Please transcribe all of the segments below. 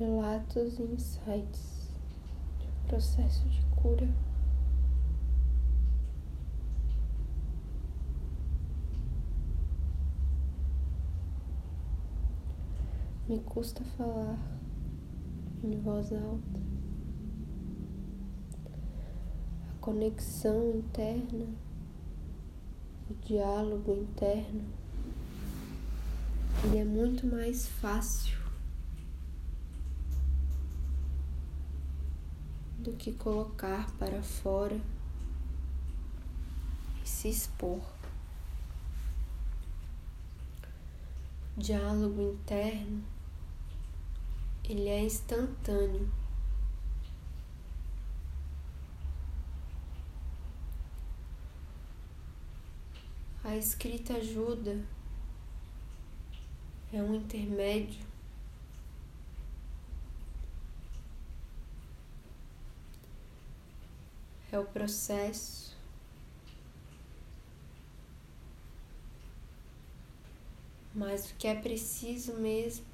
relatos e insights de processo de cura. Me custa falar em voz alta. A conexão interna, o diálogo interno, ele é muito mais fácil do que colocar para fora e se expor. Diálogo interno, ele é instantâneo. A escrita ajuda, é um intermédio é o processo. Mas o que é preciso mesmo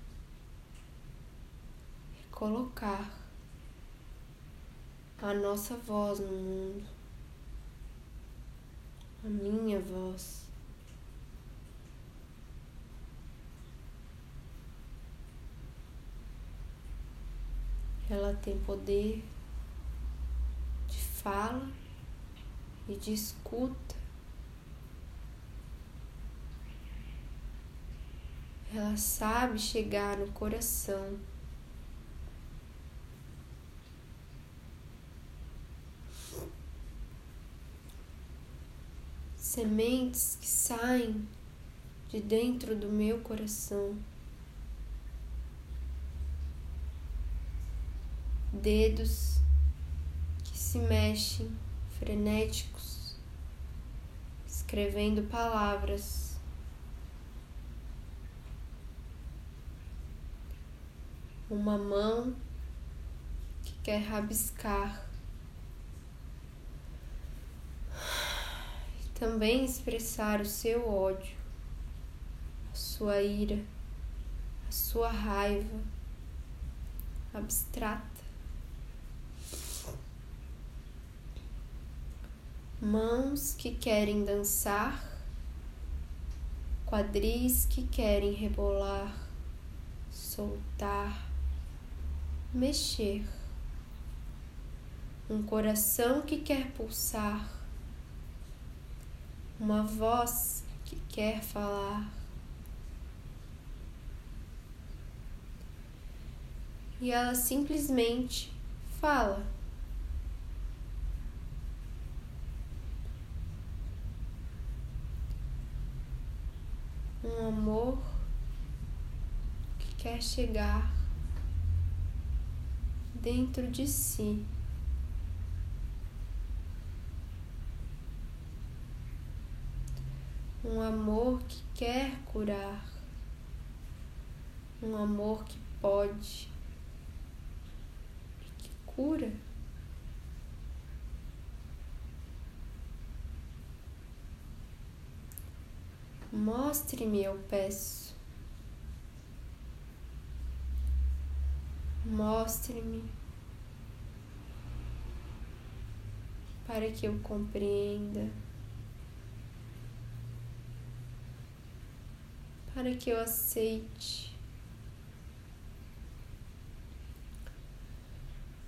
é colocar a nossa voz no mundo, a minha voz. Ela tem poder fala e de escuta. Ela sabe chegar no coração. Sementes que saem de dentro do meu coração. Dedos se mexem, frenéticos, escrevendo palavras. Uma mão que quer rabiscar. E também expressar o seu ódio, a sua ira, a sua raiva abstrata. Mãos que querem dançar, quadris que querem rebolar, soltar, mexer, um coração que quer pulsar, uma voz que quer falar. E ela simplesmente fala. Um amor que quer chegar dentro de si. Um amor que quer curar, um amor que pode e que cura. Mostre-me, eu peço. Mostre-me para que eu compreenda, para que eu aceite,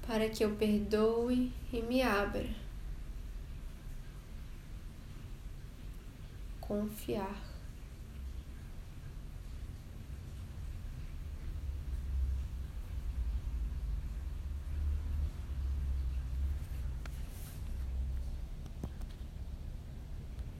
para que eu perdoe e me abra. Confiar.